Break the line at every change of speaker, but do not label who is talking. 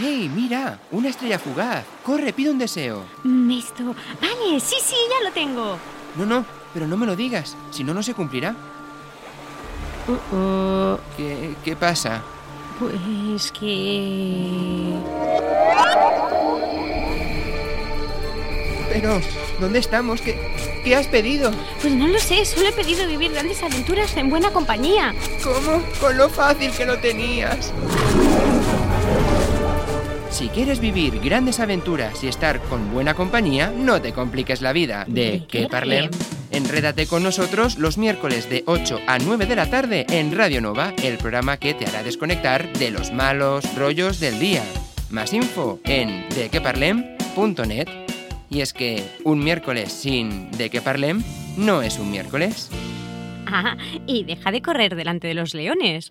¡Hey, mira! ¡Una estrella fugaz! ¡Corre, pide un deseo!
Esto. Vale, sí, sí, ya lo tengo.
No, no, pero no me lo digas, si no, no se cumplirá. ¿Qué, qué pasa?
Pues que...
Pero, ¿dónde estamos? ¿Qué, qué has pedido?
Pues no lo sé, solo he pedido vivir grandes aventuras en buena compañía.
¿Cómo? Con lo fácil que lo tenías. Si quieres vivir grandes aventuras y estar con buena compañía, no te compliques la vida. ¿De qué parlem? Enrédate con nosotros los miércoles de 8 a 9 de la tarde en Radio Nova, el programa que te hará desconectar de los malos rollos del día. Más info en dequeparlem.net. Y es que un miércoles sin de qué parlem no es un miércoles.
Ah, y deja de correr delante de los leones.